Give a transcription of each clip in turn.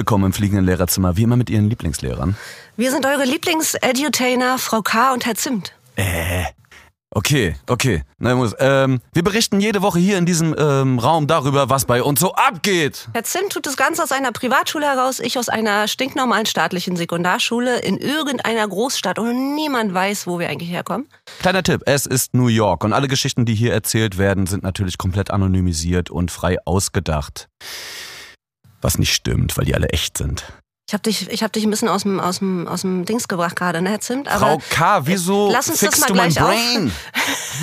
willkommen im fliegenden Lehrerzimmer, wie immer mit Ihren Lieblingslehrern. Wir sind eure Lieblings-Edutainer, Frau K. und Herr Zimt. Äh. Okay, okay. Na, muss, ähm, wir berichten jede Woche hier in diesem ähm, Raum darüber, was bei uns so abgeht. Herr Zimt tut das Ganze aus einer Privatschule heraus, ich aus einer stinknormalen staatlichen Sekundarschule in irgendeiner Großstadt und niemand weiß, wo wir eigentlich herkommen. Kleiner Tipp, es ist New York und alle Geschichten, die hier erzählt werden, sind natürlich komplett anonymisiert und frei ausgedacht. Was nicht stimmt, weil die alle echt sind. Ich habe dich, ich hab dich ein bisschen aus dem, aus dem, aus dem Dings gebracht gerade, ne, Herr Zimt? Aber Frau K., wieso lass uns das fixst mal du mein. Brain?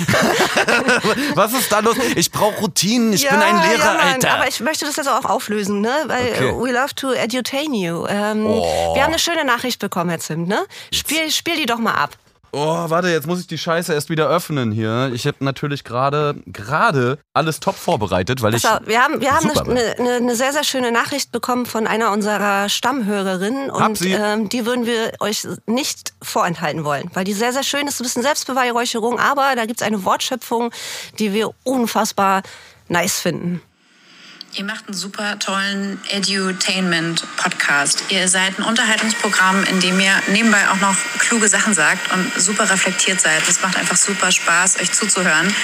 Was ist da los? Ich brauche Routinen, ich ja, bin ein Lehrer, ja, Mann, Alter. Aber ich möchte das jetzt auch auflösen, ne? Weil Okay. äh, we love to edutain you. Ähm, Oh. Wir haben eine schöne Nachricht bekommen, Herr Zimt, ne? Spiel, spiel die doch mal ab. Oh, warte, jetzt muss ich die Scheiße erst wieder öffnen hier. Ich habe natürlich gerade gerade alles top vorbereitet, weil ich So, wir haben, wir haben eine, eine, eine sehr, sehr schöne Nachricht bekommen von einer unserer Stammhörerinnen und ähm, die würden wir euch nicht vorenthalten wollen, weil die sehr, sehr schön ist, ein bisschen Selbstbeweihräucherung, aber da gibt's eine Wortschöpfung, die wir unfassbar nice finden. Ihr macht einen super tollen Edutainment-Podcast. Ihr seid ein Unterhaltungsprogramm, in dem ihr nebenbei auch noch kluge Sachen sagt und super reflektiert seid. Das macht einfach super Spaß, euch zuzuhören.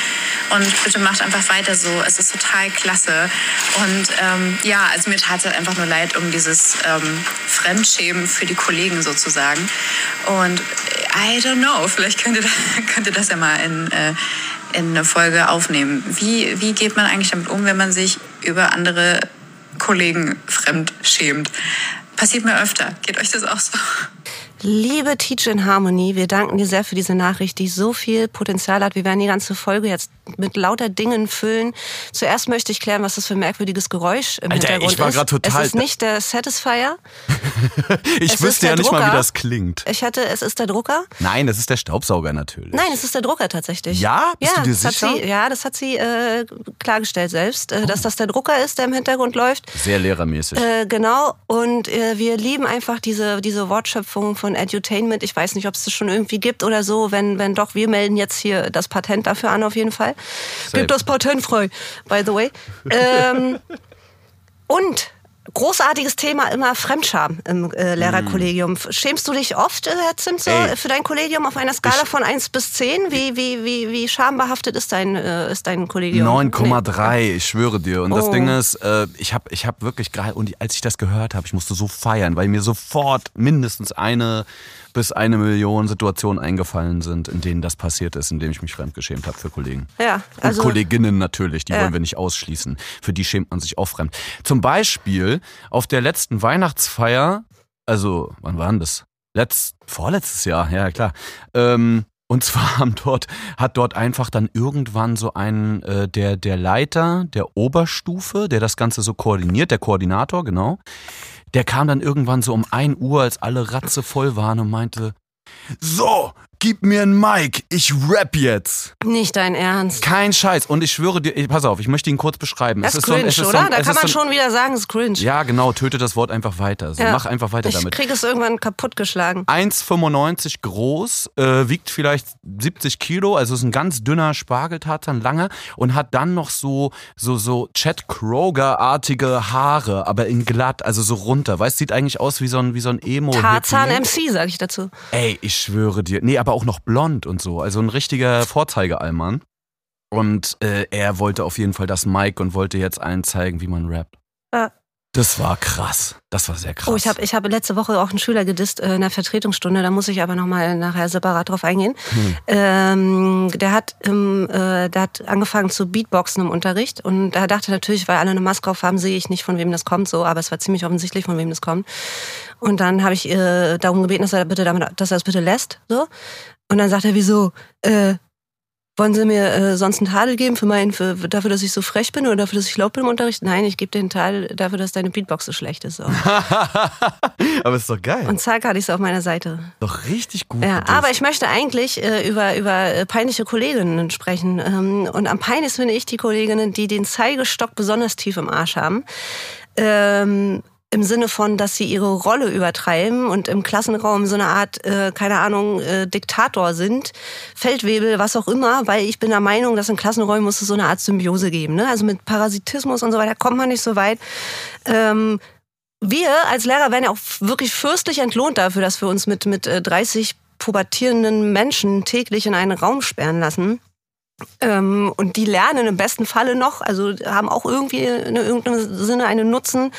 Und bitte macht einfach weiter so. Es ist total klasse. Und ähm, ja, also mir tat es halt einfach nur leid um dieses ähm, Fremdschämen für die Kollegen sozusagen. Und I don't know, vielleicht könnt ihr, da, könnt ihr das ja mal in... Äh, in eine Folge aufnehmen. Wie, wie geht man eigentlich damit um, wenn man sich über andere Kollegen fremd schämt? Passiert mir öfter. Geht euch das auch so? Liebe Teach in Harmony, wir danken dir sehr für diese Nachricht, die so viel Potenzial hat. Wir werden die ganze Folge jetzt mit lauter Dingen füllen. Zuerst möchte ich klären, was das für ein merkwürdiges Geräusch im Alter, Hintergrund ich war ist. total- Es ist nicht der Satisfier. ich es wüsste ja nicht mal, wie Drucker. das klingt. Ich hatte, es ist der Drucker. Nein, das ist der Staubsauger natürlich. Nein, es ist der Drucker tatsächlich. Ja? Bist ja, du dir das sicher? Hat sie, ja, das hat sie äh, klargestellt selbst, äh, dass das der Drucker ist, der im Hintergrund läuft. Sehr lehrermäßig. Äh, genau, und äh, wir lieben einfach diese, diese Wortschöpfung von Edutainment. Ich weiß nicht, ob es das schon irgendwie gibt oder so. Wenn, wenn doch, wir melden jetzt hier das Patent dafür an, auf jeden Fall. Safe. Gibt das Patent frei, by the way. ähm, und großartiges Thema immer Fremdscham im äh, Lehrerkollegium. Schämst du dich oft, äh, Herr Zimt, so, Ey. für dein Kollegium auf einer Skala von 1 bis 10? Wie, wie, wie, wie schambehaftet ist dein, äh, ist dein Kollegium? 9,3, ich schwöre dir. Und das Oh. Ding ist, äh, ich habe ich hab wirklich gerade, und als ich das gehört habe, ich musste so feiern, weil mir sofort mindestens eine bis eine Million Situationen eingefallen sind, in denen das passiert ist, in denen ich mich fremdgeschämt habe für Kollegen. Ja, also- und Kolleginnen natürlich, die Ja. wollen wir nicht ausschließen. Für die schämt man sich auch fremd. Zum Beispiel auf der letzten Weihnachtsfeier, also wann war denn das? Letzt, vorletztes Jahr, ja klar. Ähm, und zwar haben dort, hat dort einfach dann irgendwann so ein, äh, der, der Leiter der Oberstufe, der das Ganze so koordiniert, der Koordinator, genau, der kam dann irgendwann so um 1 Uhr, als alle Ratze voll waren und meinte, so, gib mir ein Mic, ich rap jetzt. Nicht dein Ernst. Kein Scheiß. Und ich schwöre dir, ey, pass auf, ich möchte ihn kurz beschreiben. Das Es ist so ein- cringe, es ist so oder? ein- da kann man so ein- schon wieder sagen, es ist cringe. Ja, genau, töte das Wort einfach weiter. So, Ja. Mach einfach weiter ich damit. krieg es irgendwann kaputtgeschlagen. 1,95 groß, äh, wiegt vielleicht 70 Kilo, also ist ein ganz dünner Spargeltarzan, langer und hat dann noch so so so Chad Kroger-artige Haare, aber in glatt, also so runter. Weißt, sieht eigentlich aus wie so ein wie so ein emo Tarzan MC, sag ich dazu. Ey, ich schwöre dir. Nee, aber auch noch blond und so. Also ein richtiger Vorzeigeallmann. Und äh, er wollte auf jeden Fall das Mic und wollte jetzt allen zeigen, wie man rappt. Ja. Das war krass. Das war sehr krass. Oh, ich habe ich hab letzte Woche auch einen Schüler gedisst äh, in der Vertretungsstunde, da muss ich aber nochmal nachher separat drauf eingehen. Hm. Ähm, der, hat im, äh, der hat angefangen zu Beatboxen im Unterricht und er dachte natürlich, weil alle eine Maske auf haben, sehe ich nicht, von wem das kommt, so, aber es war ziemlich offensichtlich, von wem das kommt. Und dann habe ich äh, darum gebeten, dass er bitte damit, dass er es bitte lässt. So. Und dann sagt er, wieso? Äh, wollen Sie mir äh, sonst einen Tadel geben für mein, für, dafür, dass ich so frech bin oder dafür, dass ich laut bin im Unterricht? Nein, ich gebe dir einen Tadel dafür, dass deine Beatbox so schlecht ist. Aber ist doch geil. Und zack, hatte ich es auf meiner Seite. doch richtig gut. Ja, aber ich möchte eigentlich äh, über, über äh, peinliche Kolleginnen sprechen. Ähm, und am peinlichsten finde ich die Kolleginnen, die den Zeigestock besonders tief im Arsch haben. Ähm, im Sinne von, dass sie ihre Rolle übertreiben und im Klassenraum so eine Art, äh, keine Ahnung, äh, Diktator sind, Feldwebel, was auch immer, weil ich bin der Meinung, dass in Klassenräumen muss es so eine Art Symbiose geben. Ne? Also mit Parasitismus und so weiter kommt man nicht so weit. Ähm, wir als Lehrer werden ja auch wirklich fürstlich entlohnt dafür, dass wir uns mit, mit 30 äh, pubertierenden Menschen täglich in einen Raum sperren lassen. Ähm, und die lernen im besten Falle noch, also haben auch irgendwie in irgendeinem Sinne einen Nutzen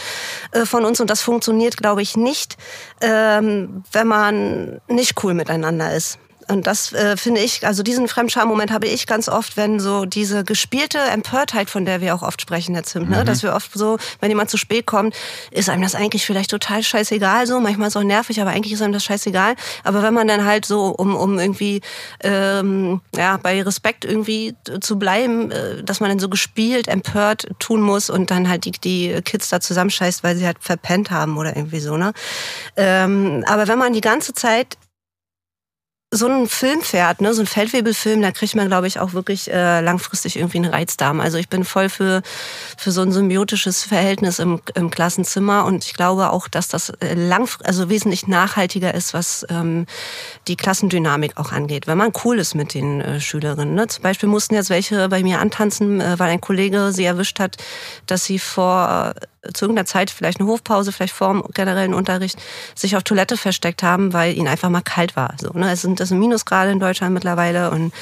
äh, von uns. Und das funktioniert, glaube ich, nicht, ähm, wenn man nicht cool miteinander ist. Und das äh, finde ich, also diesen Fremdscham-Moment habe ich ganz oft, wenn so diese gespielte Empörtheit, von der wir auch oft sprechen, Herr Zimt, ne? Mhm. dass wir oft so, wenn jemand zu spät kommt, ist einem das eigentlich vielleicht total scheißegal, so manchmal ist es auch nervig, aber eigentlich ist einem das scheißegal. Aber wenn man dann halt so, um, um irgendwie ähm, ja bei Respekt irgendwie zu bleiben, äh, dass man dann so gespielt, empört tun muss und dann halt die, die Kids da zusammenscheißt, weil sie halt verpennt haben oder irgendwie so, ne? Ähm, aber wenn man die ganze Zeit so ein Film fährt, ne, so ein Feldwebelfilm, da kriegt man, glaube ich, auch wirklich äh, langfristig irgendwie einen Reizdarm. Also ich bin voll für, für so ein symbiotisches Verhältnis im, im Klassenzimmer und ich glaube auch, dass das äh, lang, also wesentlich nachhaltiger ist, was ähm, die Klassendynamik auch angeht. Wenn man cool ist mit den äh, Schülerinnen. Ne? Zum Beispiel mussten jetzt welche bei mir antanzen, äh, weil ein Kollege sie erwischt hat, dass sie vor zu irgendeiner Zeit, vielleicht eine Hofpause, vielleicht vor dem generellen Unterricht, sich auf Toilette versteckt haben, weil ihnen einfach mal kalt war. So, ne? Es sind das sind Minusgrade in Deutschland mittlerweile und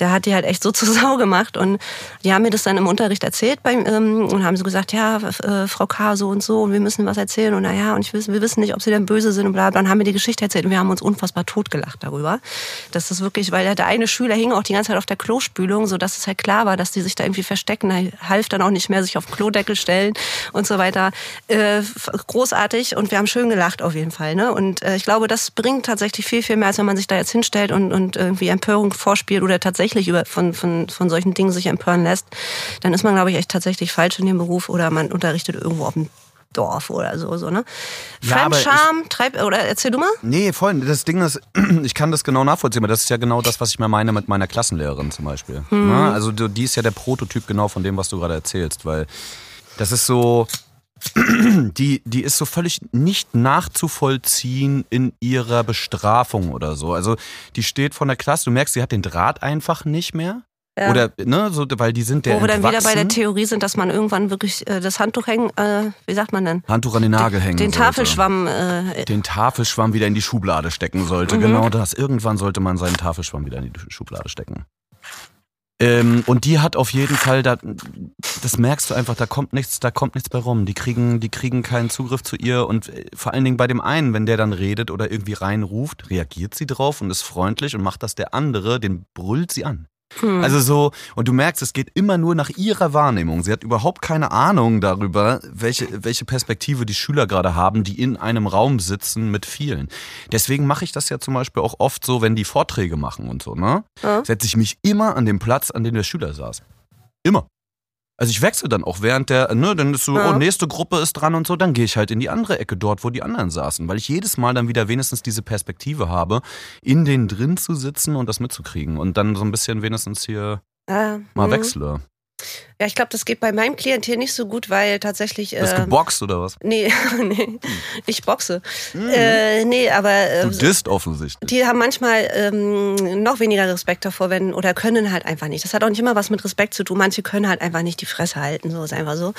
der hat die halt echt so zur Sau gemacht und die haben mir das dann im Unterricht erzählt beim, ähm, und haben so gesagt, ja, äh, Frau K. so und so und wir müssen was erzählen und naja, und ich wissen, wir wissen nicht, ob sie denn böse sind und bla, bla. Dann haben wir die Geschichte erzählt und wir haben uns unfassbar totgelacht darüber. Das ist wirklich, weil der eine Schüler hing auch die ganze Zeit auf der Klospülung, so dass es halt klar war, dass die sich da irgendwie verstecken. Da half dann auch nicht mehr sich auf Klodeckel stellen und so weiter weiter. Äh, großartig und wir haben schön gelacht auf jeden Fall. Ne? Und äh, ich glaube, das bringt tatsächlich viel, viel mehr, als wenn man sich da jetzt hinstellt und, und irgendwie Empörung vorspielt oder tatsächlich über, von, von, von solchen Dingen sich empören lässt. Dann ist man, glaube ich, echt tatsächlich falsch in dem Beruf oder man unterrichtet irgendwo auf dem Dorf oder so, so ne? Fremdscham, treib, oder erzähl du mal? Nee, voll. Das Ding ist, ich kann das genau nachvollziehen, aber das ist ja genau das, was ich mir meine mit meiner Klassenlehrerin zum Beispiel. Hm. Also die ist ja der Prototyp genau von dem, was du gerade erzählst, weil das ist so, die, die ist so völlig nicht nachzuvollziehen in ihrer Bestrafung oder so. Also die steht von der Klasse, du merkst, sie hat den Draht einfach nicht mehr. Ja. Oder, ne, so, weil die sind der Wo wir dann wieder bei der Theorie sind, dass man irgendwann wirklich äh, das Handtuch hängen, äh, wie sagt man denn? Handtuch an den Nagel hängen Den sollte. Tafelschwamm. Äh, den Tafelschwamm wieder in die Schublade stecken sollte. Mhm. Genau das. Irgendwann sollte man seinen Tafelschwamm wieder in die Schublade stecken. Ähm, und die hat auf jeden Fall, da, das merkst du einfach, da kommt nichts, da kommt nichts bei rum. Die kriegen, die kriegen keinen Zugriff zu ihr und äh, vor allen Dingen bei dem einen, wenn der dann redet oder irgendwie reinruft, reagiert sie drauf und ist freundlich und macht das der andere, den brüllt sie an. Hm. Also so, und du merkst, es geht immer nur nach ihrer Wahrnehmung. Sie hat überhaupt keine Ahnung darüber, welche, welche Perspektive die Schüler gerade haben, die in einem Raum sitzen mit vielen. Deswegen mache ich das ja zum Beispiel auch oft so, wenn die Vorträge machen und so, ne? Ja. Setze ich mich immer an den Platz, an dem der Schüler saß. Immer. Also ich wechsle dann auch während der, ne, dann ist so, ja. oh, nächste Gruppe ist dran und so, dann gehe ich halt in die andere Ecke dort, wo die anderen saßen, weil ich jedes Mal dann wieder wenigstens diese Perspektive habe, in denen drin zu sitzen und das mitzukriegen und dann so ein bisschen wenigstens hier äh, mal mhm. wechsle. Ja, ich glaube, das geht bei meinem Klientel nicht so gut, weil tatsächlich. Du bist äh, geboxt oder was? Nee, nee. Ich boxe. Mhm. Äh, nee, aber. Äh, du disst offensichtlich. Die haben manchmal ähm, noch weniger Respekt davor, wenn, oder können halt einfach nicht. Das hat auch nicht immer was mit Respekt zu tun. Manche können halt einfach nicht die Fresse halten, so ist einfach so.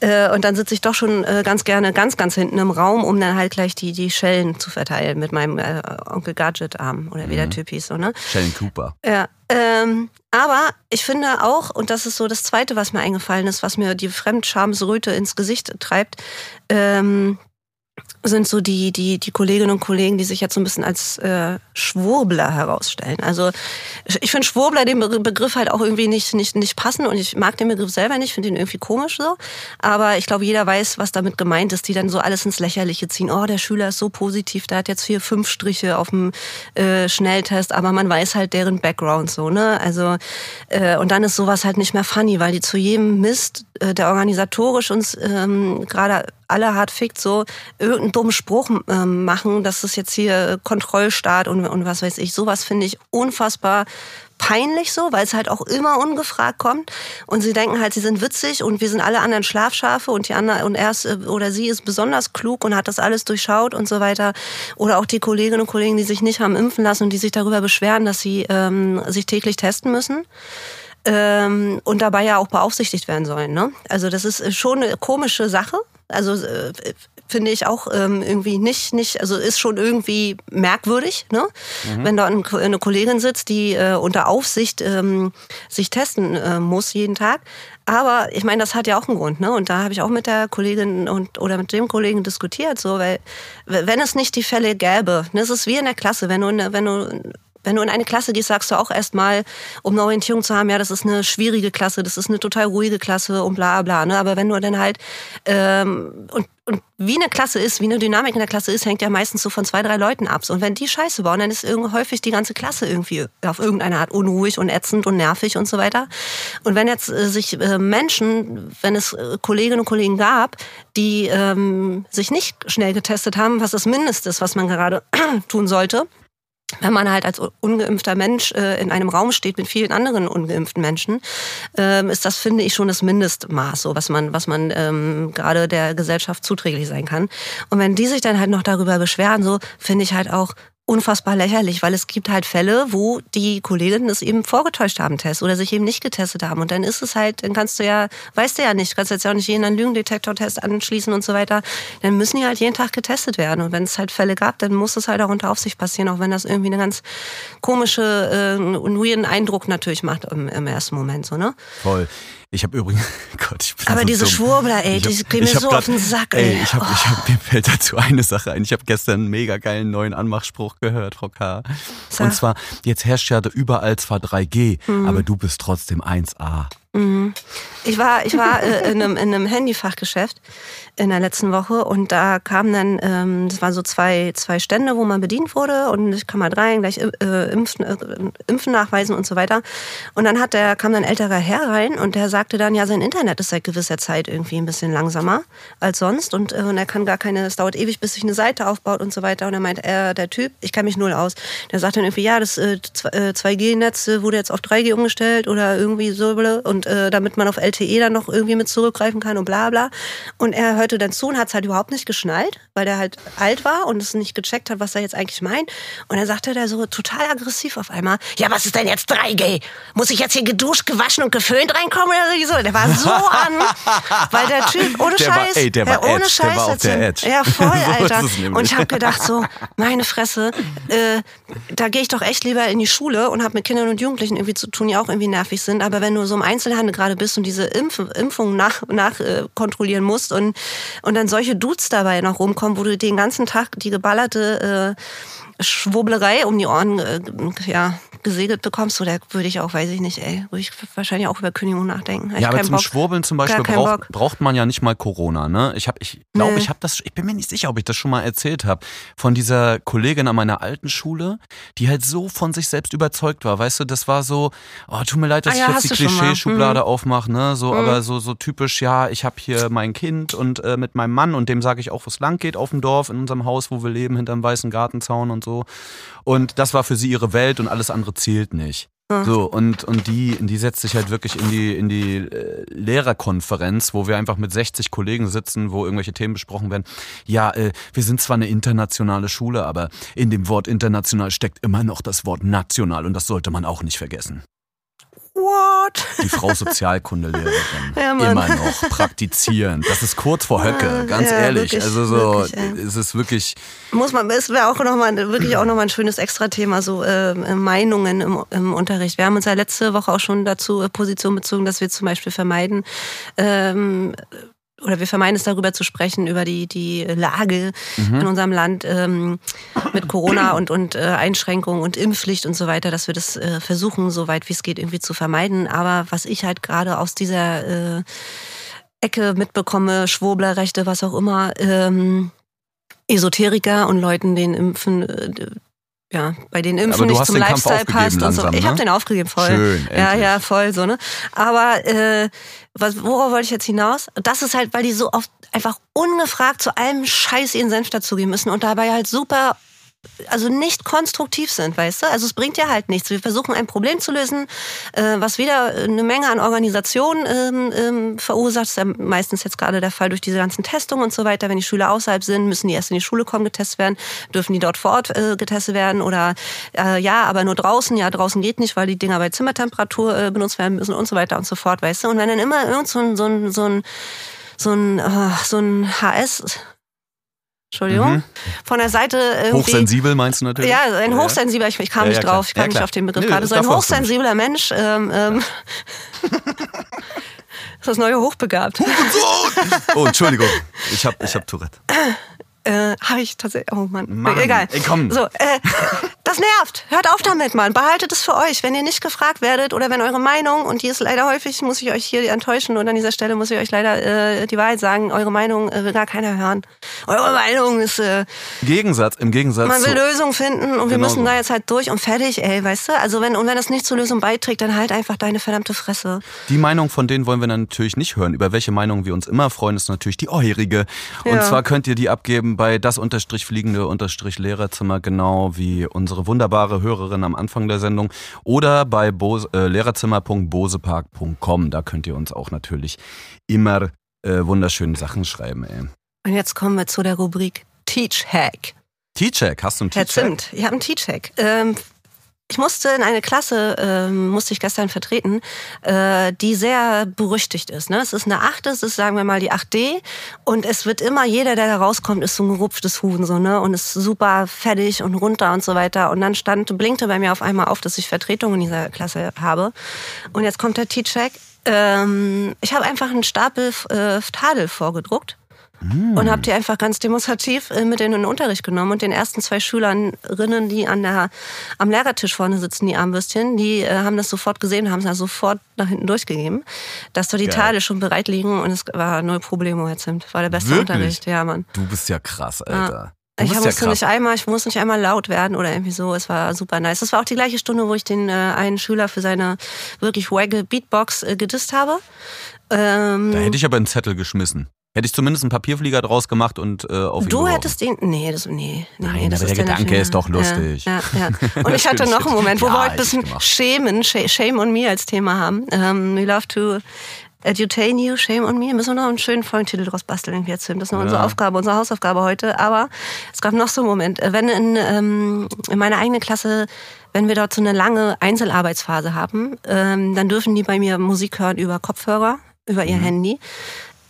Äh, und dann sitze ich doch schon äh, ganz gerne ganz, ganz hinten im Raum, um dann halt gleich die, die Schellen zu verteilen mit meinem äh, Onkel Gadget-Arm oder wie der mhm. Typ hieß, so, ne? Schellen Cooper. Ja. Ähm, aber ich finde auch, und das ist so das Zweite, was mir eingefallen ist, was mir die Fremdschamsröte ins Gesicht treibt, ähm, sind so die, die, die Kolleginnen und Kollegen, die sich jetzt so ein bisschen als äh, Schwurbler herausstellen. Also ich finde Schwurbler den Begriff halt auch irgendwie nicht, nicht, nicht passen und ich mag den Begriff selber nicht, finde ihn irgendwie komisch so. Aber ich glaube, jeder weiß, was damit gemeint ist, die dann so alles ins Lächerliche ziehen. Oh, der Schüler ist so positiv, der hat jetzt hier fünf Striche auf dem äh, Schnelltest, aber man weiß halt deren Background so, ne? Also äh, und dann ist sowas halt nicht mehr funny, weil die zu jedem Mist, äh, der organisatorisch uns ähm, gerade alle hart fickt, so irgendeinen dummen Spruch ähm, machen, dass es jetzt hier Kontrollstaat und, und was weiß ich. Sowas finde ich unfassbar peinlich so, weil es halt auch immer ungefragt kommt und sie denken halt, sie sind witzig und wir sind alle anderen Schlafschafe und die andere und er ist, äh, oder sie ist besonders klug und hat das alles durchschaut und so weiter oder auch die Kolleginnen und Kollegen, die sich nicht haben impfen lassen und die sich darüber beschweren, dass sie ähm, sich täglich testen müssen ähm, und dabei ja auch beaufsichtigt werden sollen. Ne? Also das ist schon eine komische Sache. Also äh, finde ich auch ähm, irgendwie nicht, nicht, also ist schon irgendwie merkwürdig, ne? Mhm. Wenn da eine Kollegin sitzt, die äh, unter Aufsicht ähm, sich testen äh, muss jeden Tag. Aber ich meine, das hat ja auch einen Grund, ne? Und da habe ich auch mit der Kollegin und oder mit dem Kollegen diskutiert, so, weil wenn es nicht die Fälle gäbe, ne, es ist wie in der Klasse, wenn du, wenn du wenn du in eine Klasse gehst, sagst du auch erstmal, um eine Orientierung zu haben, ja, das ist eine schwierige Klasse, das ist eine total ruhige Klasse und bla bla. Ne? Aber wenn du dann halt ähm, und, und wie eine Klasse ist, wie eine Dynamik in der Klasse ist, hängt ja meistens so von zwei, drei Leuten ab. Und wenn die Scheiße bauen, dann ist irgendwie häufig die ganze Klasse irgendwie auf irgendeine Art unruhig und ätzend und nervig und so weiter. Und wenn jetzt äh, sich äh, Menschen, wenn es äh, Kolleginnen und Kollegen gab, die ähm, sich nicht schnell getestet haben, was das Mindeste ist, was man gerade tun sollte, wenn man halt als ungeimpfter Mensch äh, in einem Raum steht mit vielen anderen ungeimpften Menschen, ähm, ist das, finde ich, schon das Mindestmaß, so was man, was man ähm, gerade der Gesellschaft zuträglich sein kann. Und wenn die sich dann halt noch darüber beschweren, so finde ich halt auch, unfassbar lächerlich, weil es gibt halt Fälle, wo die Kolleginnen es eben vorgetäuscht haben, Test oder sich eben nicht getestet haben. Und dann ist es halt, dann kannst du ja, weißt du ja nicht, kannst jetzt ja auch nicht jeden Lügendetektor-Test anschließen und so weiter. Dann müssen die halt jeden Tag getestet werden. Und wenn es halt Fälle gab, dann muss es halt auch unter Aufsicht passieren, auch wenn das irgendwie eine ganz komische äh, und weirden Eindruck natürlich macht im, im ersten Moment, so, ne? Voll. Ich habe übrigens, Gott, ich bin Aber so diese dumm. Schwurbler, ey, Ich die gehen ich mir so grad- auf den Sack, Ey, ey. ich hab, ich Oh. hab, mir fällt dazu eine Sache ein. Ich habe gestern einen mega geilen neuen Anmachspruch gehört, Frau K. Sag. Und zwar, jetzt herrscht ja überall zwar 3G, Mhm. aber du bist trotzdem 1A. Ich war, ich war äh, in, einem, in einem Handyfachgeschäft in der letzten Woche und da kamen dann, ähm, das waren so zwei, zwei Stände, wo man bedient wurde und ich kam halt rein, gleich äh, Impfen, äh, Impfen nachweisen und so weiter. Und dann hat der, kam dann ein älterer Herr rein und der sagte dann, ja, sein Internet ist seit gewisser Zeit irgendwie ein bisschen langsamer als sonst und, äh, und er kann gar keine, es dauert ewig, bis sich eine Seite aufbaut und so weiter. Und er meint, er, der Typ, ich kann mich null aus. Der sagt dann irgendwie, ja, das äh, 2G-Netz wurde jetzt auf 3G umgestellt oder irgendwie so und äh, damit man auf LTE dann noch irgendwie mit zurückgreifen kann und bla bla. Und er hörte dann zu und hat es halt überhaupt nicht geschnallt, weil der halt alt war und es nicht gecheckt hat, was er jetzt eigentlich meint. Und dann sagte der so total aggressiv auf einmal, ja, was ist denn jetzt 3G? Muss ich jetzt hier geduscht, gewaschen und geföhnt reinkommen oder so? Der war so an, weil der Typ, ohne Der war- Scheiß, ey, der war ohne Edge, der Scheiß, war auf der Edge. Ja, voll, So Alter. nämlich. und ich habe gedacht so, meine Fresse, äh, da gehe ich doch echt lieber in die Schule und habe mit Kindern und Jugendlichen irgendwie zu tun, die auch irgendwie nervig sind. Aber wenn du so im Einzelhandel gerade bist und diese Impf Impfung nach, nach äh, kontrollieren musst und, und dann solche Dudes dabei noch rumkommen, wo du den ganzen Tag die geballerte äh, Schwurblerei um die Ohren äh, ja, gesegelt bekommst, da würde ich auch, weiß ich nicht, ey, würde ich wahrscheinlich auch über Kündigung nachdenken. Hab Ja, aber zum Bock. Schwurbeln zum Beispiel braucht, braucht man ja nicht mal Corona, ne? Ich habe, ich glaube, Nee. ich habe das, ich bin mir nicht sicher, ob ich das schon mal erzählt habe, von dieser Kollegin an meiner alten Schule, die halt so von sich selbst überzeugt war, weißt du, das war so, oh, tut mir leid, dass Ah ja, ich jetzt die. Klischeeschublade Mhm. aufmache, ne? So, aber so, so typisch, ja, ich habe hier mein Kind und äh, mit meinem Mann und dem sage ich auch, wo es lang geht auf dem Dorf, in unserem Haus, wo wir leben, hinterm weißen Gartenzaun und so. Und das war für sie ihre Welt und alles andere zählt nicht. So, und, und die, die setzt sich halt wirklich in die, in die äh, Lehrerkonferenz, wo wir einfach mit 60 Kollegen sitzen, wo irgendwelche Themen besprochen werden. Ja, äh, wir sind zwar eine internationale Schule, aber in dem Wort international steckt immer noch das Wort national und das sollte man auch nicht vergessen. What? Die Frau Sozialkundelehrerin. Ja, immer noch praktizierend. Das ist kurz vor Höcke, ganz Ja, ehrlich. wirklich, also so, wirklich, es ist wirklich, Muss man, es wäre auch noch mal, wirklich auch nochmal ein schönes Extra-Thema, so äh, Meinungen im, im Unterricht. Wir haben uns ja letzte Woche auch schon dazu äh, Position bezogen, dass wir zum Beispiel vermeiden, ähm, oder wir vermeiden es darüber zu sprechen, über die, die Lage in unserem Land ähm, mit Corona und, und äh, Einschränkungen und Impfpflicht und so weiter, dass wir das äh, versuchen, so weit wie es geht, irgendwie zu vermeiden. Aber was ich halt gerade aus dieser äh, Ecke mitbekomme, Schwurblerrechte, was auch immer, ähm, Esoteriker und Leuten, den Impfen, äh, ja, bei den Impfen nicht zum Lifestyle passt und so. Ich ne? habe den aufgegeben, voll. Schön, ja, endlich. ja, voll so, ne? Aber äh, was, worauf wollte ich jetzt hinaus? Das ist halt, weil die so oft einfach ungefragt zu allem Scheiß ihren Senf dazugeben müssen und dabei halt super also nicht konstruktiv sind, weißt du? Also es bringt ja halt nichts. Wir versuchen ein Problem zu lösen, äh, was wieder eine Menge an Organisationen ähm, ähm, verursacht. Das ist ja meistens jetzt gerade der Fall durch diese ganzen Testungen und so weiter. Wenn die Schüler außerhalb sind, müssen die erst in die Schule kommen, getestet werden, dürfen die dort vor Ort äh, getestet werden oder äh, ja, aber nur draußen. Ja, draußen geht nicht, weil die Dinger bei Zimmertemperatur äh, benutzt werden müssen und so weiter und so fort, weißt du? Und wenn dann immer irgend so ein, so ein, so ein, so ein, äh, HS Entschuldigung. Mhm. Von der Seite irgendwie. Hochsensibel meinst du natürlich? Ja, ein hochsensibler, ich, ich kam Ja, nicht ja, klar. drauf, ich kam Ja, nicht auf den Begriff Nö, gerade. So ein hochsensibler Mensch, ähm, ähm, ist das neue hochbegabt. Oh, Entschuldigung. Ich hab, ich hab Tourette. Äh, habe ich tatsächlich. Oh Mann. Mann, Egal. ey, komm. So, äh, das nervt. Hört auf damit, Mann. Behaltet es für euch. Wenn ihr nicht gefragt werdet oder wenn eure Meinung, und die ist leider häufig, muss ich euch hier enttäuschen und an dieser Stelle muss ich euch leider äh, die Wahrheit sagen, eure Meinung äh, will gar keiner hören. Eure Meinung ist, äh, Gegensatz, im Gegensatz man will. Lösungen finden und wir Genau müssen so. da jetzt halt durch und fertig, ey, weißt du? Also wenn, und wenn das nicht zur Lösung beiträgt, dann halt einfach deine verdammte Fresse. Die Meinung von denen wollen wir dann natürlich nicht hören. Über welche Meinung wir uns immer freuen, ist natürlich die eurige. Und Ja. zwar könnt ihr die abgeben bei das unterstrich fliegende unterstrich Lehrerzimmer, genau wie unsere wunderbare Hörerin am Anfang der Sendung. Oder bei Bose, äh, lehrerzimmer.bosepark.com. Da könnt ihr uns auch natürlich immer äh, wunderschöne Sachen schreiben. Ey. Und jetzt kommen wir zu der Rubrik Teach Hack. T-Check, hast du einen Herr T-Check? Zimt, ich habe einen Teach-Hack. Ähm, ich musste in eine Klasse, ähm, musste ich gestern vertreten, äh, die sehr berüchtigt ist. Ne? Es ist eine 8, es ist, sagen wir mal, die 8D. Und es wird immer, jeder, der da rauskommt, ist so ein gerupftes Huhn. So, ne? Und ist super fertig und runter und so weiter. Und dann stand, blinkte bei mir auf einmal auf, dass ich Vertretung in dieser Klasse habe. Und jetzt kommt der Teach-Hack. Ähm, ich habe einfach einen Stapel äh, Tadel vorgedruckt und habe die einfach ganz demonstrativ äh, mit in den Unterricht genommen und den ersten zwei Schülerinnen, die an der, am Lehrertisch vorne sitzen, die Armbürstchen, die äh, haben das sofort gesehen haben es dann sofort nach hinten durchgegeben, dass da die Geil. Tadel schon bereit liegen und es war null Problemo, Herr Zimt. War der beste Wirklich? Unterricht, ja, Mann. Du bist ja krass, Alter. Du Ich ja musste krass. nicht einmal, ich musste nicht einmal laut werden oder irgendwie so. Es war super nice. Das war auch die gleiche Stunde, wo ich den äh, einen Schüler für seine wirklich wagge Beatbox äh, gedisst habe. Ähm, Da hätte ich aber einen Zettel geschmissen. Hätte ich zumindest einen Papierflieger draus gemacht und äh, auf ihn Du geworfen. hättest ihn. Nee, das, nee, nee, Nein, nee, das aber ist der ja Gedanke ist doch lustig. Ja, ja, ja. Und ich hatte noch einen Moment, wo Ja, wir heute ein bisschen. Schämen, Shame on Me als Thema haben. Ähm, we love to edutain you, Shame on Me. Müssen wir noch einen schönen Folgentitel draus basteln irgendwie jetzt. Das ist noch unsere Ja. Aufgabe, unsere Hausaufgabe heute. Aber es gab noch so einen Moment. Wenn in, ähm, in meiner eigenen Klasse, wenn wir dort so eine lange Einzelarbeitsphase haben, ähm, dann dürfen die bei mir Musik hören über Kopfhörer, über ihr Handy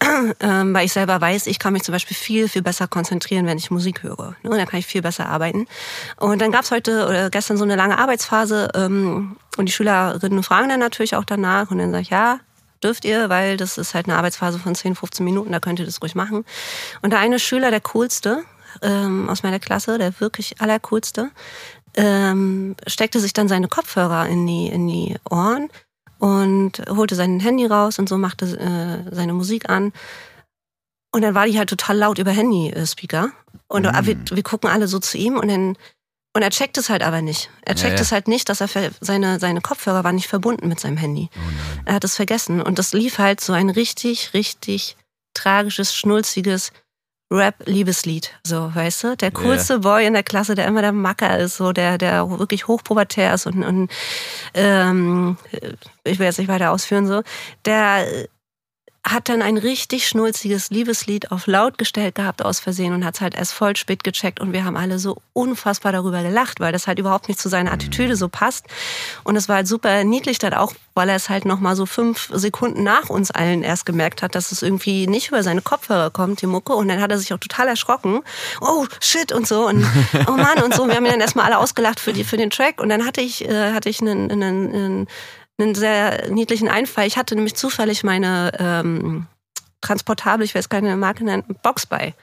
ähm, weil ich selber weiß, ich kann mich zum Beispiel viel, viel besser konzentrieren, wenn ich Musik höre. Ne? Dann kann ich viel besser arbeiten. Und dann gab's heute oder gestern so eine lange Arbeitsphase ähm, und die Schülerinnen fragen dann natürlich auch danach und dann sage ich, ja, dürft ihr, weil das ist halt eine Arbeitsphase von 10, 15 Minuten, da könnt ihr das ruhig machen. Und der eine Schüler, der coolste ähm, aus meiner Klasse, der wirklich allercoolste, ähm, steckte sich dann seine Kopfhörer in die, in die Ohren und holte sein Handy raus und so machte äh, seine Musik an. Und dann war die halt total laut über Handy-Speaker. Und Mm. wir, wir gucken alle so zu ihm und dann und er checkt es halt aber nicht. Er checkt ja. es halt nicht, dass er ver- seine, seine Kopfhörer waren nicht verbunden mit seinem Handy. Oh. Er hat es vergessen. Und das lief halt so ein richtig, richtig tragisches, schnulziges Rap-Liebeslied. So, weißt du? Der coolste Boy in der Klasse, der immer der Macker ist, so, der, der wirklich hochpubertär ist und, und ähm, ich will jetzt nicht weiter ausführen, so, der hat dann ein richtig schnulziges Liebeslied auf laut gestellt gehabt aus Versehen und hat es halt erst voll spät gecheckt und wir haben alle so unfassbar darüber gelacht, weil das halt überhaupt nicht zu seiner Attitüde so passt. Und es war halt super niedlich dann auch, weil er es halt noch mal so fünf Sekunden nach uns allen erst gemerkt hat, dass es irgendwie nicht über seine Kopfhörer kommt, die Mucke. Und dann hat er sich auch total erschrocken, oh shit und so. Und oh Mann und so, wir haben ihn dann erstmal alle ausgelacht für, die, für den Track. Und dann hatte ich, äh, hatte ich einen, einen, einen einen sehr niedlichen Einfall. Ich hatte nämlich zufällig meine ähm, transportable, ich weiß keine Marke nennen, Box bei.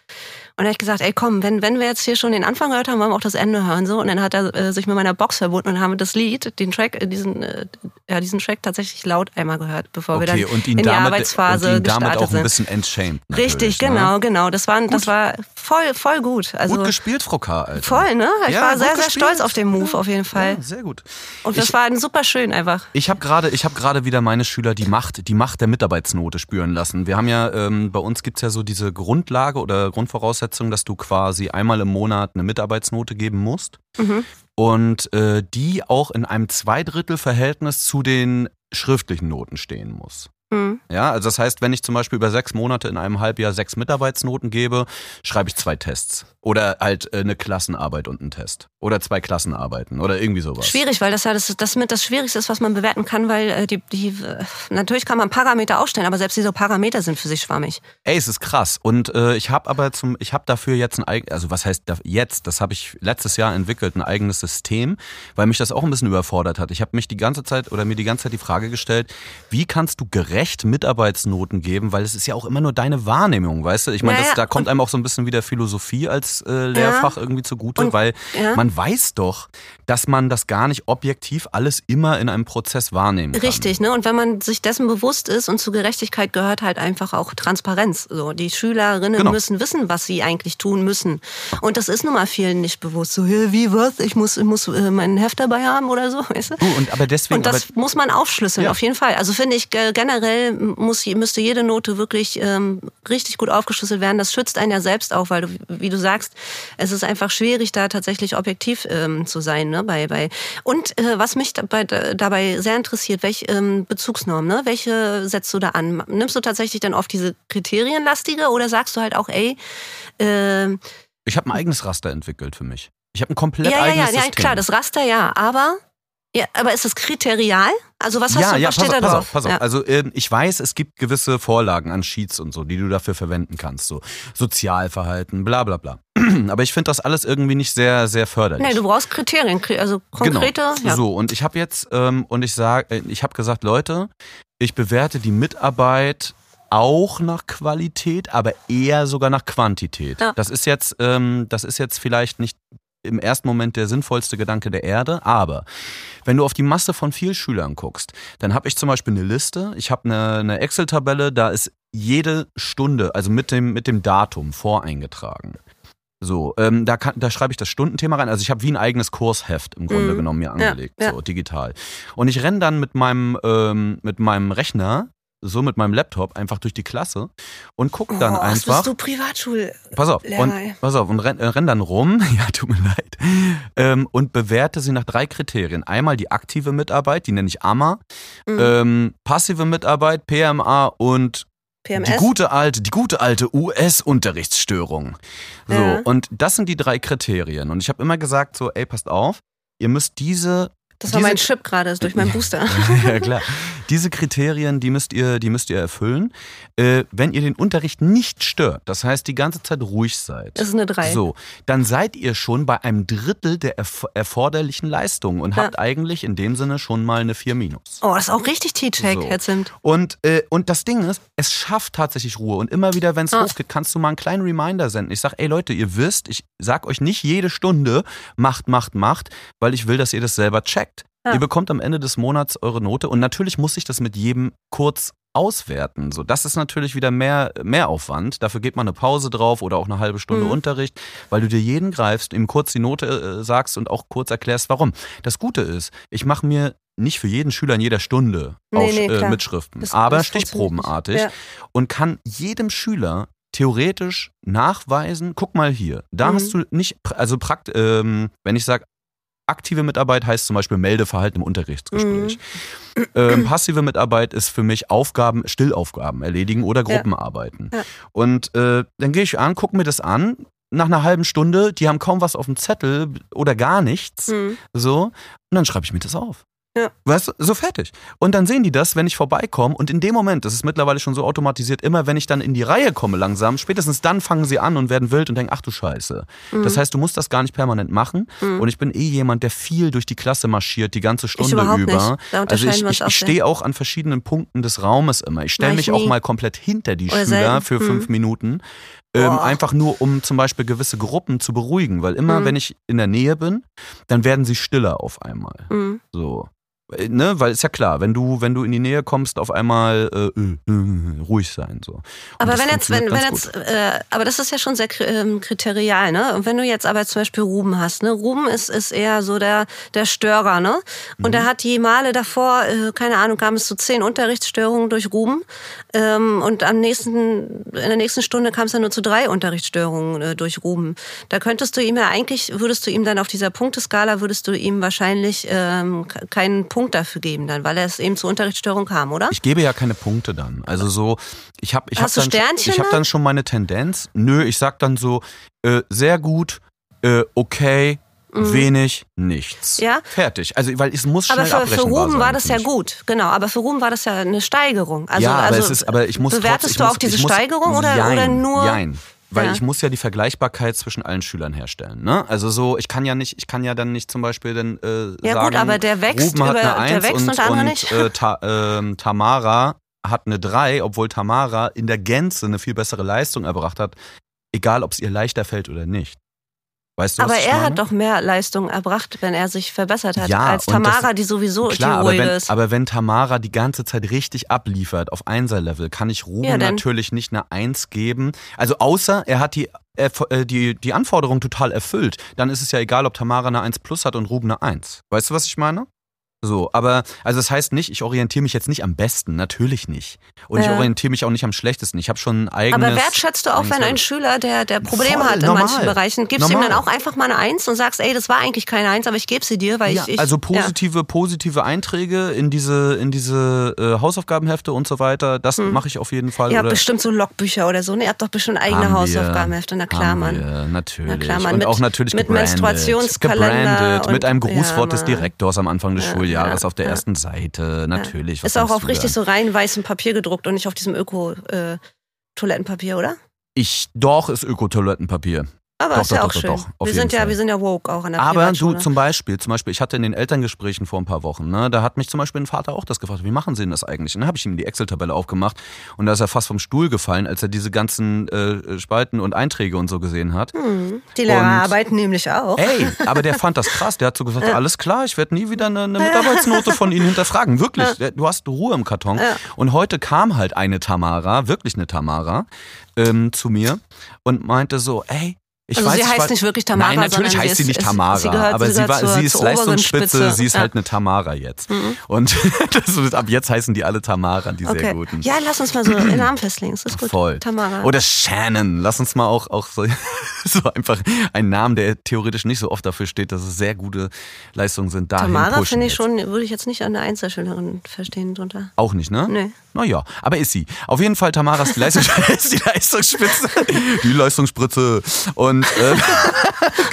Und dann habe ich gesagt, ey komm, wenn, wenn wir jetzt hier schon den Anfang gehört haben, wollen wir auch das Ende hören. so. Und dann hat er äh, sich mit meiner Box verbunden und haben wir das Lied, den Track, äh, diesen, äh, ja, diesen Track tatsächlich laut einmal gehört, bevor wir Okay, dann und ihn in die damit, Arbeitsphase und ihn damit gestartet auch ein bisschen entschämt. Richtig, ne? genau, genau. Das war, das war voll, voll gut. Also Gut gespielt, Frau K. Alter. voll, ne? Ich Ja, war sehr, sehr gespielt. stolz auf den Move auf jeden Fall. Ja, sehr gut. Und das Ich- war super schön einfach. Ich habe gerade, ich gerade wieder meine Schüler die Macht, die Macht der Mitarbeitsnote spüren lassen. Wir haben ja, ähm, bei uns gibt's ja so diese Grundlage oder Grundvoraussetzung, dass du quasi einmal im Monat eine Mitarbeitsnote geben musst Mhm. und äh, die auch in einem Zweidrittelverhältnis zu den schriftlichen Noten stehen muss. Mhm. Ja, also das heißt, wenn ich zum Beispiel über sechs Monate in einem Halbjahr sechs Mitarbeitsnoten gebe, schreibe ich zwei Tests. Oder halt äh, eine Klassenarbeit und einen Test. Oder zwei Klassenarbeiten oder irgendwie sowas. Schwierig, weil das ja das, das mit das Schwierigste ist, was man bewerten kann, weil äh, die, die äh, natürlich kann man Parameter aufstellen, aber selbst diese Parameter sind für sich schwammig. Ey, es ist krass. Und äh, ich habe aber zum, ich habe dafür jetzt ein eigenes, also was heißt jetzt? Das habe ich letztes Jahr entwickelt, ein eigenes System, weil mich das auch ein bisschen überfordert hat. Ich habe mich die ganze Zeit oder mir die ganze Zeit die Frage gestellt, wie kannst du gerecht Mitarbeitsnoten geben, weil es ist ja auch immer nur deine Wahrnehmung, weißt du? Ich meine, Ja, ja, da kommt einem auch so ein bisschen wieder Philosophie als äh, Lehrfach irgendwie zugute, Und- weil ja. man weiß doch, dass man das gar nicht objektiv alles immer in einem Prozess wahrnehmen kann. Richtig, ne? Und wenn man sich dessen bewusst ist und zu Gerechtigkeit gehört halt einfach auch Transparenz. So, die Schülerinnen Genau. müssen wissen, was sie eigentlich tun müssen. Und das ist nun mal vielen nicht bewusst. So, wie was? Ich muss, ich muss äh, meinen Heft dabei haben oder so, weißt du? Du, und aber deswegen, Und das muss man aufschlüsseln, Ja. auf jeden Fall. Also finde ich ge- generell muss, müsste jede Note wirklich ähm, richtig gut aufgeschlüsselt werden. Das schützt einen ja selbst auch, weil du, wie du sagst, es ist einfach schwierig, da tatsächlich objektiv ähm, zu sein. Ne? Bei, bei und äh, was mich dabei, dabei sehr interessiert, welche ähm, Bezugsnorm, ne? welche setzt du da an? Nimmst du tatsächlich dann oft diese kriterienlastige oder sagst du halt auch, ey, äh, ich habe ein eigenes Raster entwickelt für mich. Ich habe ein komplett ja, ja, ja, eigenes ja, System. klar, das Raster ja, aber ja, aber ist es kriterial? Also was hast ja, du, ja, was pass steht auf, da pass drauf? auf, pass auf. Ja. Also ähm, ich weiß, es gibt gewisse Vorlagen an Sheets und so, die du dafür verwenden kannst. So Sozialverhalten, bla bla bla. Aber ich finde das alles irgendwie nicht sehr, sehr förderlich. Nee, du brauchst Kriterien, kri- also konkrete. Genau. Ja. So, und ich habe jetzt, ähm, und ich sage, ich habe gesagt, Leute, ich bewerte die Mitarbeit auch nach Qualität, aber eher sogar nach Quantität. Ja. Das ist jetzt, ähm, das ist jetzt vielleicht nicht im ersten Moment der sinnvollste Gedanke der Erde, aber wenn du auf die Masse von vielen Schülern guckst, dann habe ich zum Beispiel eine Liste, ich habe eine, eine Excel-Tabelle, da ist jede Stunde, also mit dem, mit dem Datum voreingetragen. So, ähm, da, kann, da schreibe ich das Stundenthema rein. Also ich habe wie ein eigenes Kursheft im Grunde Mhm. genommen mir Ja, angelegt, ja. so digital. Und ich renne dann mit meinem, ähm, mit meinem Rechner, so mit meinem Laptop, einfach durch die Klasse und guck dann oh, einfach. bist du Privatschul? Pass auf, Lehrer, und, pass auf, und renn, äh, renn dann rum, ja, tut mir leid, ähm, und bewerte sie nach drei Kriterien. Einmal die aktive Mitarbeit, die nenne ich AMA, Mhm. ähm, passive Mitarbeit, PMA und PMS? die gute alte, die gute alte US-Unterrichtsstörung. So, Ja. und das sind die drei Kriterien. Und ich habe immer gesagt, so, ey, passt auf, ihr müsst diese das war diese- mein Chip gerade, ist durch meinen Booster. ja, klar. Diese Kriterien, die müsst ihr, die müsst ihr erfüllen. Äh, wenn ihr den Unterricht nicht stört, das heißt die ganze Zeit ruhig seid. Das ist eine 3. So, dann seid ihr schon bei einem Drittel der erf erforderlichen Leistungen und Ja. habt eigentlich in dem Sinne schon mal eine 4 minus. Oh, das ist auch richtig T-Check, So. Herr Zimt. Und, äh, und das Ding ist, es schafft tatsächlich Ruhe. Und immer wieder, wenn es Ah. hochgeht, kannst du mal einen kleinen Reminder senden. Ich sag, ey Leute, ihr wisst, ich sag euch nicht jede Stunde, macht, macht, macht, weil ich will, dass ihr das selber checkt. Ja. Ihr bekommt am Ende des Monats eure Note und natürlich muss ich das mit jedem kurz auswerten. So, das ist natürlich wieder mehr, mehr Aufwand. Dafür geht man eine Pause drauf oder auch eine halbe Stunde Mhm. Unterricht, weil du dir jeden greifst, ihm kurz die Note äh, sagst und auch kurz erklärst, warum. Das Gute ist, ich mache mir nicht für jeden Schüler in jeder Stunde Nee, auf, nee, äh. Mitschriften, Das- aber das stichprobenartig. Ja. und kann jedem Schüler theoretisch nachweisen, guck mal hier, da Mhm. hast du nicht, also prakt, ähm, wenn ich sage, aktive Mitarbeit heißt zum Beispiel Meldeverhalten im Unterrichtsgespräch. Mhm. Ähm, passive Mitarbeit ist für mich Aufgaben, Stillaufgaben erledigen oder Gruppenarbeiten. Ja. Und äh, dann gehe ich an, gucke mir das an. Nach einer halben Stunde, die haben kaum was auf dem Zettel oder gar nichts. Mhm. So. Und dann schreibe ich mir das auf. Ja. Weißt du, so fertig. Und dann sehen die das, wenn ich vorbeikomme. Und in dem Moment, das ist mittlerweile schon so automatisiert, immer wenn ich dann in die Reihe komme langsam, spätestens dann fangen sie an und werden wild und denken, ach du Scheiße. Mhm. Das heißt, du musst das gar nicht permanent machen. Und ich bin eh jemand, der viel durch die Klasse marschiert, die ganze Stunde über. Also ich, ich, ich stehe auch an verschiedenen Punkten des Raumes immer. Ich stelle mich ich auch nie. mal komplett hinter die Oder Schüler selten. für Mhm. fünf Minuten. Ähm, einfach nur, um zum Beispiel gewisse Gruppen zu beruhigen. Weil immer, Mhm. wenn ich in der Nähe bin, dann werden sie stiller auf einmal. Mhm. So. Ne, weil ist ja klar, wenn du, wenn du in die Nähe kommst, auf einmal äh, äh, äh, ruhig sein. So. Und Aber das wenn jetzt, wenn, wenn jetzt, äh, aber das ist ja schon sehr ähm, kriterial, ne? Und wenn du jetzt aber zum Beispiel Ruben hast, ne? Ruben ist, ist eher so der, der Störer, ne? Und Mhm. er hat die Male davor, äh, keine Ahnung, kam es zu zehn Unterrichtsstörungen durch Ruben. Ähm, und am nächsten, in der nächsten Stunde kam es dann nur zu drei Unterrichtsstörungen durch Ruben. Da könntest du ihm ja eigentlich, würdest du ihm dann auf dieser Punkteskala, würdest du ihm wahrscheinlich ähm, ke- keinen Punkt dafür geben dann, weil er es eben zu Unterrichtsstörung kam, oder? Ich gebe ja keine Punkte dann. Also so, ich habe ich hab Hast du dann, Sternchen ich hab da? dann schon meine Tendenz. Nö, ich sag dann so, äh, sehr gut, äh, okay, wenig, nichts. Mhm. Ja. Fertig. Also, weil es muss schnell Aber für, für Ruben sein, war das ja gut, genau. Aber für Ruben war das ja eine Steigerung. Also, ja, aber also ist, aber ich muss bewertest trotzdem, ich du muss, auch diese muss, Steigerung oder, jein, oder nur? Jein. Weil Ja. ich muss ja die Vergleichbarkeit zwischen allen Schülern herstellen. Ne? Also so, ich kann ja nicht, ich kann ja dann nicht zum Beispiel dann äh, Ja, sagen, gut, aber der wächst Ruben hat über- eine der 1 wächst und, und und nicht. Äh, Ta ähm, Tamara hat eine 3, obwohl Tamara in der Gänze eine viel bessere Leistung erbracht hat, egal ob es ihr leichter fällt oder nicht. Weißt du, Aber er hat doch mehr Leistung erbracht, wenn er sich verbessert hat, Ja, als Tamara, das- die sowieso Klar, die aber ruhige wenn, ist. aber wenn Tamara die ganze Zeit richtig abliefert auf Einser-Level, kann ich Ruben Ja, natürlich nicht eine Eins geben. Also außer er hat die, äh, die, die Anforderung total erfüllt. Dann ist es ja egal, ob Tamara eine 1 plus hat und Ruben eine 1. Weißt du, was ich meine? So, aber, also das heißt nicht, ich orientiere mich jetzt nicht am besten, natürlich nicht. Und ich Ja. orientiere mich auch nicht am schlechtesten. Ich habe schon ein eigenes... aber wertschätzt du auch, wenn ein Schüler, der, der Probleme hat in normal. manchen Bereichen, gibst du ihm Normal. dann auch einfach mal eine Eins und sagst, ey, das war eigentlich keine Eins, aber ich gebe sie dir, weil ja, ich, ich. also positive, positive Einträge in diese, in diese äh, Hausaufgabenhefte und so weiter, das mache ich auf jeden Fall. Ja. Ihr habt bestimmt so Logbücher oder so. Ne? Ihr habt doch bestimmt eigene Haben Hausaufgabenhefte. Na klar, Mann. Wir, natürlich. Na klar, Mann. Und Mit- auch natürlich mit gebrandet. Menstruationskalender gebrandet, und- mit einem Grußwort ja, des. Direktors am Anfang des Ja, Schuljahres ja, auf der ja. ersten Seite. Natürlich. Ist auch auf richtig so rein weißem Papier gedruckt und nicht auf diesem Öko-Toilettenpapier, oder? Ich, doch, ist Ökotoilettenpapier. Aber Doch, ist ja doch, auch doch, schön. doch, wir, sind ja, wir sind ja woke auch an der Aber du zum Beispiel, zum Beispiel, ich hatte in den Elterngesprächen vor ein paar Wochen, ne, da hat mich zum Beispiel ein Vater auch das gefragt, wie machen sie denn das eigentlich? Und dann habe ich ihm die Excel-Tabelle aufgemacht und da ist er fast vom Stuhl gefallen, als er diese ganzen äh, Spalten und Einträge und so gesehen hat. Hm, Die Lehrer Und- arbeiten nämlich auch. Ey, aber der fand das krass. Der hat so gesagt, alles klar, ich werde nie wieder eine, eine Mitarbeitsnote von Ihnen hinterfragen. Wirklich, Der- du hast Ruhe im Karton. Und heute kam halt eine Tamara, wirklich eine Tamara, ähm, zu mir und meinte so, ey, ich Also weiß sie heißt war- nicht wirklich Tamara, Nein, natürlich heißt sie nicht ist- Tamara, sie gehört- aber sie war, zur- sie ist Leistungsspitze, Spitze. sie ist Ja. Mhm. halt eine Tamara jetzt. Und das ab jetzt heißen die alle Tamara, die sehr Okay. guten. Ja, lass uns mal so den Namen festlegen. Das ist gut. Voll. Tamara. Oder Shannon. Lass uns mal auch, auch so, so einfach einen Namen, der theoretisch nicht so oft dafür steht, dass es sehr gute Leistungen sind. Dahin Tamara finde ich jetzt. schon, würde ich jetzt nicht an eine Einzelschülerin verstehen drunter. Auch nicht, ne? Nee. Naja, aber ist sie. Auf jeden Fall, Tamara ist die, Leistungs ist die Leistungsspitze. Die Leistungsspritze. Und äh,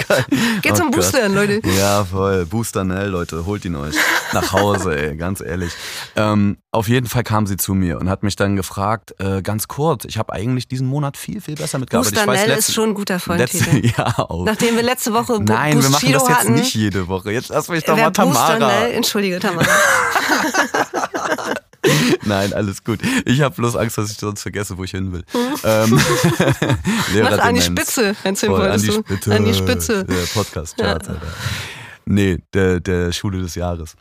geil. Geht Oh zum Gott. Boostern, Leute. Ja, voll. Booster, ne, Leute, holt ihn euch nach Hause, ey, ganz ehrlich. Ähm, auf jeden Fall kam sie zu mir und hat mich dann gefragt, äh, ganz kurz, ich habe eigentlich diesen Monat viel, viel besser mitgearbeitet. Booster ich weiß, Nell letzten- ist schon ein guter Folgentitel. Ja, auch. Nachdem wir letzte Woche Bu- Nein, wir machen das jetzt hatten. nicht jede Woche. Jetzt lass mich doch mal Tamara. Booster Nell, entschuldige Tamara. Nein, alles gut. Ich habe bloß Angst, dass ich sonst vergesse, wo ich hin will. ähm, Mach an die. Spitze, wenn Voll, an die du. Spitze. An die Spitze. Der Podcast-Charts, Alter. Nee, der, der Schule des Jahres.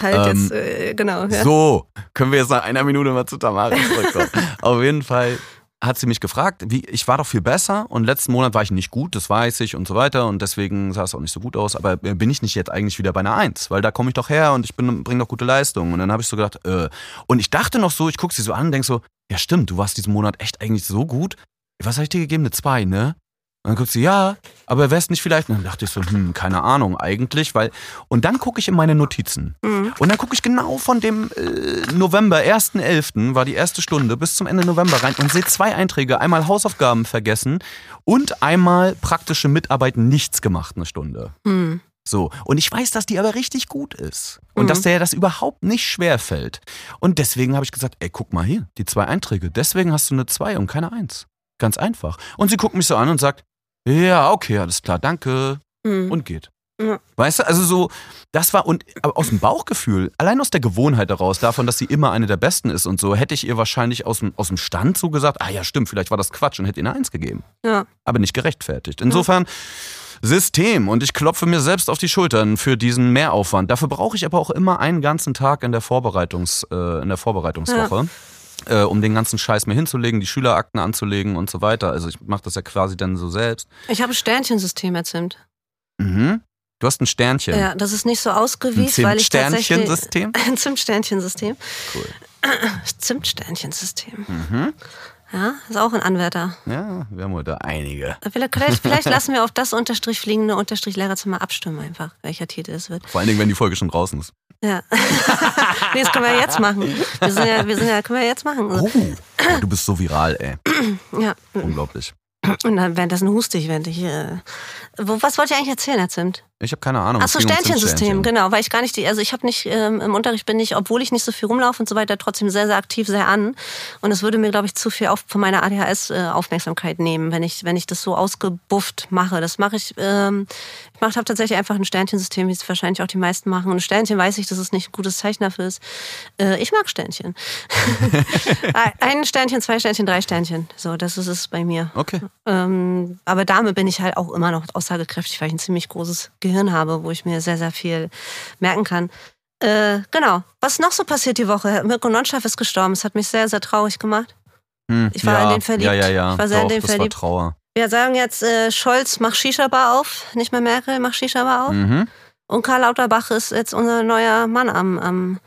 Halt Ähm, jetzt, äh, genau. Ja. So, können wir jetzt nach einer Minute mal zu Tamara zurückkommen. Auf jeden Fall hat sie mich gefragt, wie, ich war doch viel besser und letzten Monat war ich nicht gut, das weiß ich und so weiter und deswegen sah es auch nicht so gut aus, aber äh, bin ich nicht jetzt eigentlich wieder bei einer Eins, weil da komme ich doch her und ich bringe doch gute Leistung. Und dann habe ich so gedacht, äh, und ich dachte noch so, ich gucke sie so an und denk so, ja stimmt, du warst diesen Monat echt eigentlich so gut, was habe ich dir gegeben, eine Zwei, ne? Und dann guckt sie, ja, aber wär's nicht vielleicht? Und dann dachte ich so, hm, keine Ahnung eigentlich, weil. Und dann gucke ich in meine Notizen. Mhm. Und dann gucke ich genau von dem äh, November, 1.11., war die erste Stunde, bis zum Ende November rein und sehe zwei Einträge. Einmal Hausaufgaben vergessen und einmal praktische Mitarbeit nichts gemacht, eine Stunde. Hm. So. Und ich weiß, dass die aber richtig gut ist. Und dass der das überhaupt nicht schwer fällt. Und deswegen habe ich gesagt, ey, guck mal hier, die zwei Einträge. Deswegen hast du eine 2 und keine 1. Ganz einfach. Und sie guckt mich so an und sagt, ja, okay, alles klar, danke. Hm. Und geht. Ja. Weißt du, also so, das war, und aber aus dem Bauchgefühl, allein aus der Gewohnheit daraus, davon, dass sie immer eine der Besten ist und so, hätte ich ihr wahrscheinlich aus dem, aus dem Stand so gesagt, ah ja, stimmt, vielleicht war das Quatsch und hätte ihr eine Eins gegeben. Ja. Aber nicht gerechtfertigt. Insofern, System und ich klopfe mir selbst auf die Schultern für diesen Mehraufwand. Dafür brauche ich aber auch immer einen ganzen Tag in der, Vorbereitungs, äh, in der Vorbereitungswoche. Äh, um den ganzen Scheiß mir hinzulegen, die Schülerakten anzulegen und so weiter. Also ich mache das ja quasi dann so selbst. Ich habe ein Sternchensystem erzimmt. Mhm. Du hast ein Sternchen. Ja, das ist nicht so ein ausgewiesen, weil ich tatsächlich... Zimtsternchensystem. Ein Zimtsternchensystem. Cool. Zimtsternchensystem. Mhm. Ja, ist auch ein Anwärter. Ja, wir haben heute einige. Vielleicht, vielleicht, lassen wir auf das Unterstrich fliegende Unterstrich Lehrerzimmer abstimmen einfach, welcher Titel es wird. Vor allen Dingen, wenn die Folge schon draußen ist. Ja. nee, das können wir ja jetzt machen. Wir sind ja, wir sind ja, können wir ja jetzt machen. Oh, du bist so viral, ey. Ja. Unglaublich. Und dann währenddessen huste ich, während ich. Wo, was wollt ihr eigentlich erzählen, Herr Zimt? Ich habe keine Ahnung. Ach so, Es ging um Sternchensystem, genau, weil ich gar nicht die, also ich habe nicht, ähm, im Unterricht bin ich, obwohl ich nicht so viel rumlaufe und so weiter, trotzdem sehr, sehr aktiv, sehr an. Und es würde mir, glaube ich, zu viel auf, von meiner ADHS-Aufmerksamkeit nehmen, wenn ich, wenn ich das so ausgebufft mache. Das mache ich, ähm, ich mache tatsächlich einfach ein Sternchensystem, wie es wahrscheinlich auch die meisten machen. Und ein Sternchen weiß ich, dass es nicht ein gutes Zeichen dafür ist. Äh, ich mag Sternchen. ein Sternchen, zwei Sternchen, drei Sternchen. So, das ist es bei mir. Okay. Ähm, aber damit bin ich halt auch immer noch aussagekräftig, weil ich ein ziemlich großes Gehirn habe, wo ich mir sehr, sehr viel merken kann. Äh, genau. Was noch so passiert die Woche? Mirko Nonchef ist gestorben. Es hat mich sehr, sehr traurig gemacht. Hm, Ich war ja, in den verliebt. Ja, ja, ja. Ich war sehr in Doch, den das verliebt. war Trauer. Wir sagen jetzt, äh, Scholz mach Shisha-Bar auf, nicht mehr Merkel, mach Shisha-Bar auf. Mhm. Und Karl Lauterbach ist jetzt unser neuer Mann am, am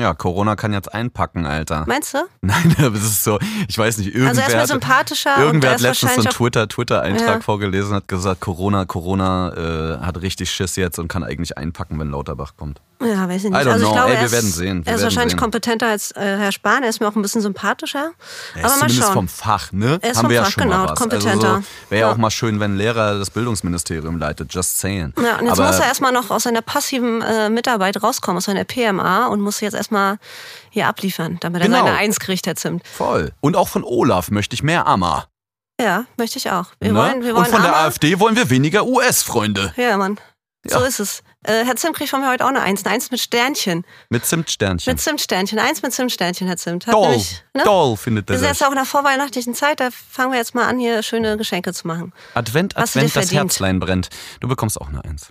Ja, Corona kann jetzt einpacken, Alter. meinst du? Nein, aber es ist so, ich weiß nicht, Also irgendwer, erstmal hat, sympathischer irgendwer hat letztens so einen auch Twitter, Twitter-Eintrag Ja. vorgelesen und hat gesagt, Corona, Corona äh, hat richtig Schiss jetzt und kann eigentlich einpacken, wenn Lauterbach kommt. Ja, weiß ich I nicht. don't also ich know. glaube, Ey, er wir ist, werden sehen. Wir er ist wahrscheinlich sehen. kompetenter als äh, Herr Spahn. Er ist mir auch ein bisschen sympathischer. Er Aber ist mal zumindest schauen. vom Fach, ne? Er ist Haben vom wir ja Fach, schon genau, mal was. kompetenter. Also so, Wäre ja Ja. auch mal schön, wenn ein Lehrer das Bildungsministerium leitet, just saying. Ja, und jetzt Aber muss er erstmal noch aus seiner passiven äh, Mitarbeit rauskommen, aus seiner PMA und muss jetzt erstmal hier abliefern, damit er Genau. seine Eins kriegt, Herr Zimt. voll. Und auch von Olaf möchte ich mehr Ammer. Ja, möchte ich auch. Wir ne? wollen, wir wollen und von der Armer. AfD wollen wir weniger US-Freunde. Ja, Mann. So Ja. ist es. Äh, Herr Zimt kriegt von mir heute auch eine Eins. Eine Eins mit Sternchen. Mit Zimtsternchen. Mit Zimtsternchen. Eins mit Zimtsternchen, Herr Zimt. Hat Doll. nämlich, ne? Doll findet Wir er sind jetzt sich. auch in der vorweihnachtlichen Zeit, da fangen wir jetzt mal an, hier schöne Geschenke zu machen. Advent, Hast Advent, das. Herzlein brennt. Du bekommst auch eine Eins.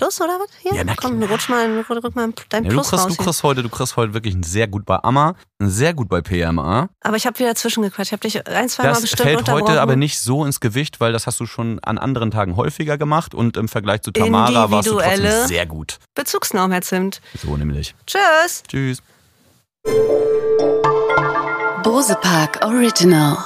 Plus oder was? Hier? Ja, na Komm, klar. rutsch mal, rück mal dein Ja, du, Plus kriegst, raus. du, kriegst heute, du kriegst heute wirklich ein sehr gut bei Amma, ein sehr gut bei PMA. Aber ich habe wieder zwischengequatscht. Ich habe dich ein, zwei Mal Das bestimmt fällt heute aber nicht so ins Gewicht, weil das hast du schon an anderen Tagen häufiger gemacht und im Vergleich zu Tamara warst du trotzdem sehr gut. Bezugsnorm, Herr Zimt. So nämlich. Tschüss. Tschüss. Bose Park Original.